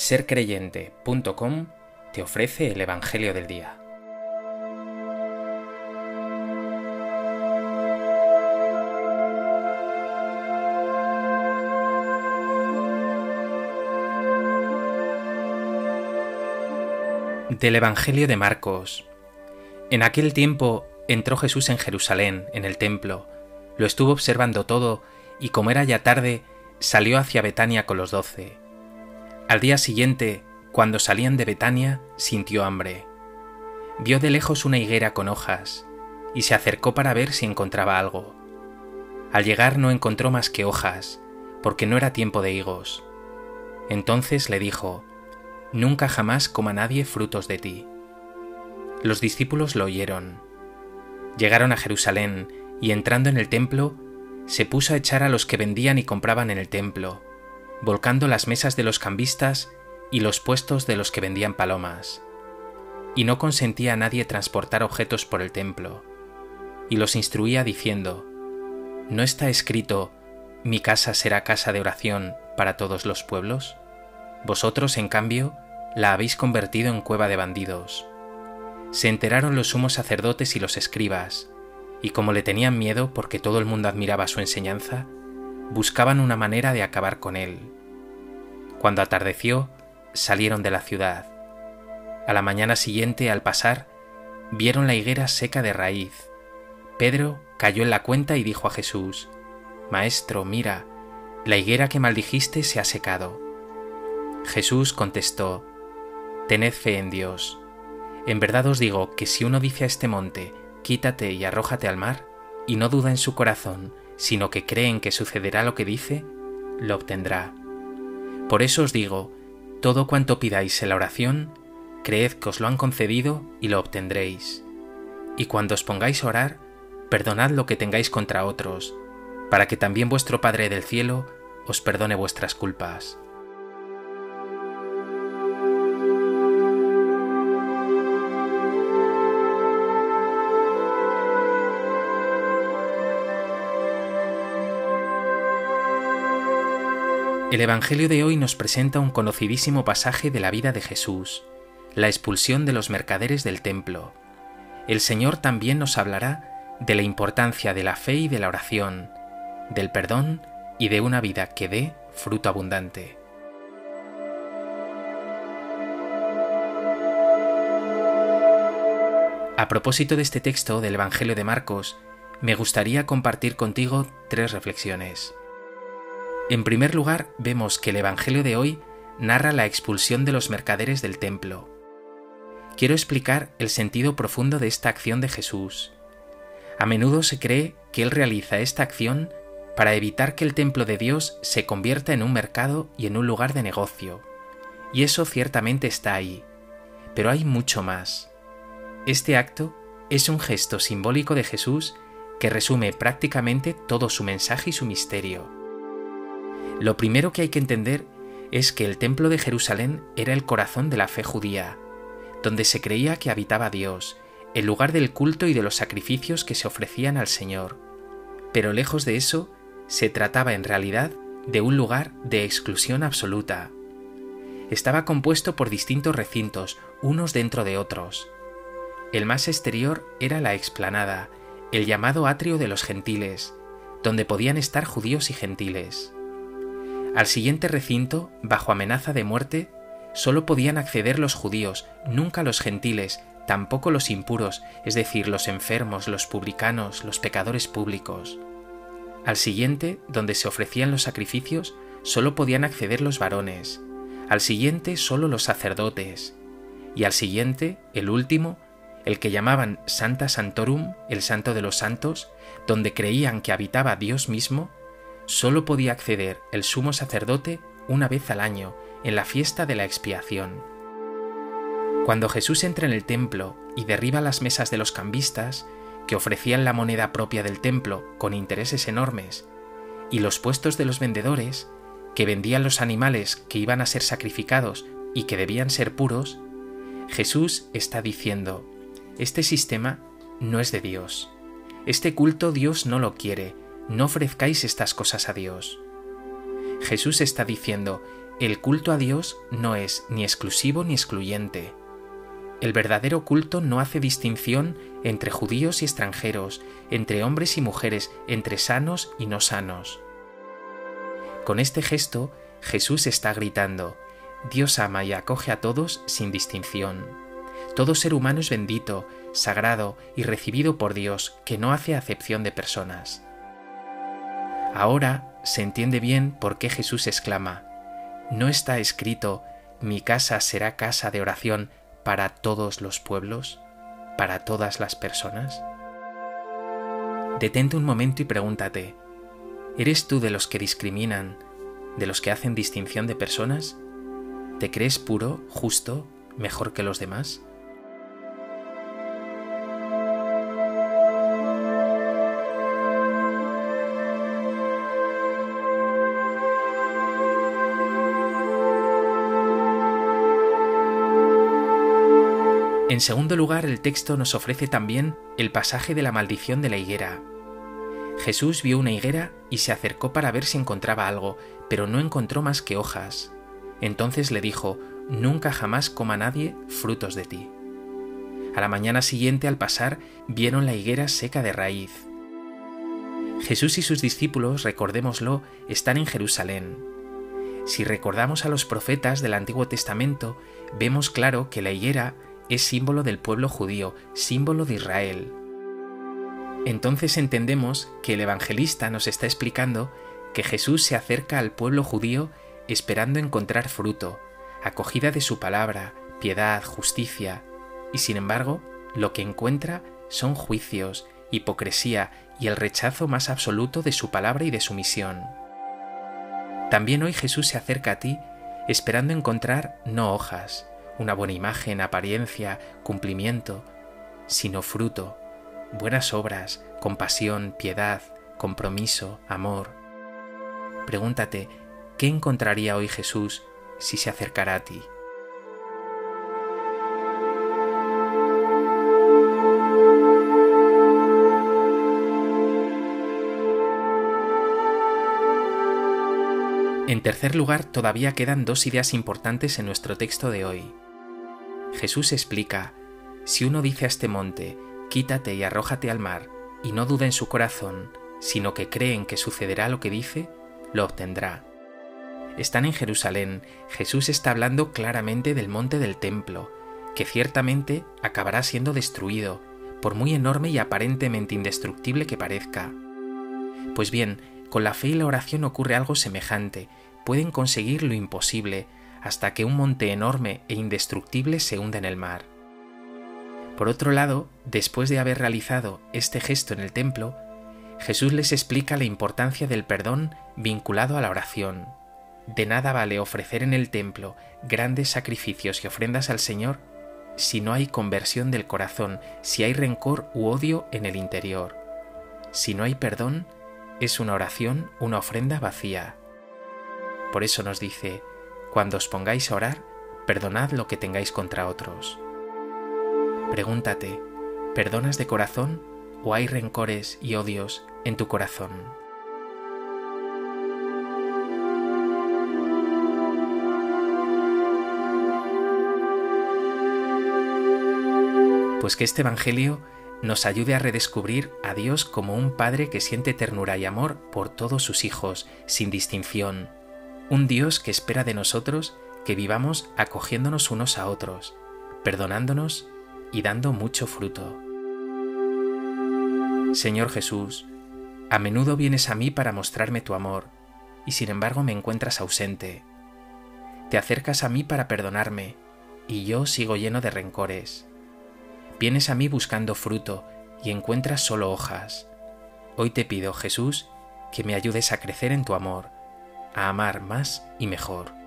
sercreyente.com te ofrece el Evangelio del Día. Del Evangelio de Marcos. En aquel tiempo entró Jesús en Jerusalén, en el templo, lo estuvo observando todo y como era ya tarde, salió hacia Betania con los doce. Al día siguiente, cuando salían de Betania, sintió hambre. Vio de lejos una higuera con hojas, y se acercó para ver si encontraba algo. Al llegar no encontró más que hojas, porque no era tiempo de higos. Entonces le dijo, Nunca jamás coma nadie frutos de ti. Los discípulos lo oyeron. Llegaron a Jerusalén, y entrando en el templo, se puso a echar a los que vendían y compraban en el templo, volcando las mesas de los cambistas y los puestos de los que vendían palomas. Y no consentía a nadie transportar objetos por el templo. Y los instruía diciendo, ¿No está escrito, mi casa será casa de oración para todos los pueblos? Vosotros, en cambio, la habéis convertido en cueva de bandidos. Se enteraron los sumos sacerdotes y los escribas, y como le tenían miedo porque todo el mundo admiraba su enseñanza, buscaban una manera de acabar con él. Cuando atardeció, salieron de la ciudad. A la mañana siguiente, al pasar, vieron la higuera seca de raíz. Pedro cayó en la cuenta y dijo a Jesús, Maestro, mira, la higuera que maldijiste se ha secado. Jesús contestó, Tened fe en Dios. En verdad os digo que si uno dice a este monte, quítate y arrójate al mar, y no duda en su corazón, sino que cree en que sucederá lo que dice, lo obtendrá. Por eso os digo, todo cuanto pidáis en la oración, creed que os lo han concedido y lo obtendréis. Y cuando os pongáis a orar, perdonad lo que tengáis contra otros, para que también vuestro Padre del cielo os perdone vuestras culpas. El Evangelio de hoy nos presenta un conocidísimo pasaje de la vida de Jesús, la expulsión de los mercaderes del templo. El Señor también nos hablará de la importancia de la fe y de la oración, del perdón y de una vida que dé fruto abundante. A propósito de este texto del Evangelio de Marcos, me gustaría compartir contigo tres reflexiones. En primer lugar, vemos que el Evangelio de hoy narra la expulsión de los mercaderes del templo. Quiero explicar el sentido profundo de esta acción de Jesús. A menudo se cree que Él realiza esta acción para evitar que el templo de Dios se convierta en un mercado y en un lugar de negocio. Y eso ciertamente está ahí. Pero hay mucho más. Este acto es un gesto simbólico de Jesús que resume prácticamente todo su mensaje y su misterio. Lo primero que hay que entender es que el templo de Jerusalén era el corazón de la fe judía, donde se creía que habitaba Dios, el lugar del culto y de los sacrificios que se ofrecían al Señor. Pero lejos de eso, se trataba en realidad de un lugar de exclusión absoluta. Estaba compuesto por distintos recintos, unos dentro de otros. El más exterior era la explanada, el llamado atrio de los gentiles, donde podían estar judíos y gentiles. Al siguiente recinto, bajo amenaza de muerte, solo podían acceder los judíos, nunca los gentiles, tampoco los impuros, es decir, los enfermos, los publicanos, los pecadores públicos. Al siguiente, donde se ofrecían los sacrificios, solo podían acceder los varones. Al siguiente, solo los sacerdotes. Y al siguiente, el último, el que llamaban Santa Santorum, el santo de los santos, donde creían que habitaba Dios mismo, solo podía acceder el sumo sacerdote una vez al año, en la fiesta de la expiación. Cuando Jesús entra en el templo y derriba las mesas de los cambistas, que ofrecían la moneda propia del templo con intereses enormes, y los puestos de los vendedores, que vendían los animales que iban a ser sacrificados y que debían ser puros, Jesús está diciendo, este sistema no es de Dios. Este culto Dios no lo quiere, no ofrezcáis estas cosas a Dios. Jesús está diciendo, el culto a Dios no es ni exclusivo ni excluyente. El verdadero culto no hace distinción entre judíos y extranjeros, entre hombres y mujeres, entre sanos y no sanos. Con este gesto, Jesús está gritando, Dios ama y acoge a todos sin distinción. Todo ser humano es bendito, sagrado y recibido por Dios, que no hace acepción de personas. Ahora se entiende bien por qué Jesús exclama, ¿no está escrito, mi casa será casa de oración para todos los pueblos, para todas las personas? Detente un momento y pregúntate, ¿eres tú de los que discriminan, de los que hacen distinción de personas? ¿Te crees puro, justo, mejor que los demás? En segundo lugar, el texto nos ofrece también el pasaje de la maldición de la higuera. Jesús vio una higuera y se acercó para ver si encontraba algo, pero no encontró más que hojas. Entonces le dijo, Nunca jamás coma nadie frutos de ti. A la mañana siguiente al pasar vieron la higuera seca de raíz. Jesús y sus discípulos, recordémoslo, están en Jerusalén. Si recordamos a los profetas del Antiguo Testamento, vemos claro que la higuera es símbolo del pueblo judío, símbolo de Israel. Entonces entendemos que el evangelista nos está explicando que Jesús se acerca al pueblo judío esperando encontrar fruto, acogida de su palabra, piedad, justicia, y sin embargo, lo que encuentra son juicios, hipocresía y el rechazo más absoluto de su palabra y de su misión. También hoy Jesús se acerca a ti esperando encontrar no hojas, una buena imagen, apariencia, cumplimiento, sino fruto, buenas obras, compasión, piedad, compromiso, amor. Pregúntate, ¿qué encontraría hoy Jesús si se acercara a ti? En tercer lugar, todavía quedan dos ideas importantes en nuestro texto de hoy. Jesús explica, si uno dice a este monte, quítate y arrójate al mar, y no duda en su corazón, sino que cree en que sucederá lo que dice, lo obtendrá. Están en Jerusalén, Jesús está hablando claramente del monte del templo, que ciertamente acabará siendo destruido, por muy enorme y aparentemente indestructible que parezca. Pues bien, con la fe y la oración ocurre algo semejante, pueden conseguir lo imposible, hasta que un monte enorme e indestructible se hunda en el mar. Por otro lado, después de haber realizado este gesto en el templo, Jesús les explica la importancia del perdón vinculado a la oración. De nada vale ofrecer en el templo grandes sacrificios y ofrendas al Señor si no hay conversión del corazón, si hay rencor u odio en el interior. Si no hay perdón, es una oración, una ofrenda vacía. Por eso nos dice, cuando os pongáis a orar, perdonad lo que tengáis contra otros. Pregúntate, ¿perdonas de corazón o hay rencores y odios en tu corazón? Pues que este Evangelio nos ayude a redescubrir a Dios como un Padre que siente ternura y amor por todos sus hijos, sin distinción, un Dios que espera de nosotros que vivamos acogiéndonos unos a otros, perdonándonos y dando mucho fruto. Señor Jesús, a menudo vienes a mí para mostrarme tu amor, y sin embargo me encuentras ausente. Te acercas a mí para perdonarme, y yo sigo lleno de rencores. Vienes a mí buscando fruto, y encuentras solo hojas. Hoy te pido, Jesús, que me ayudes a crecer en tu amor, a amar más y mejor.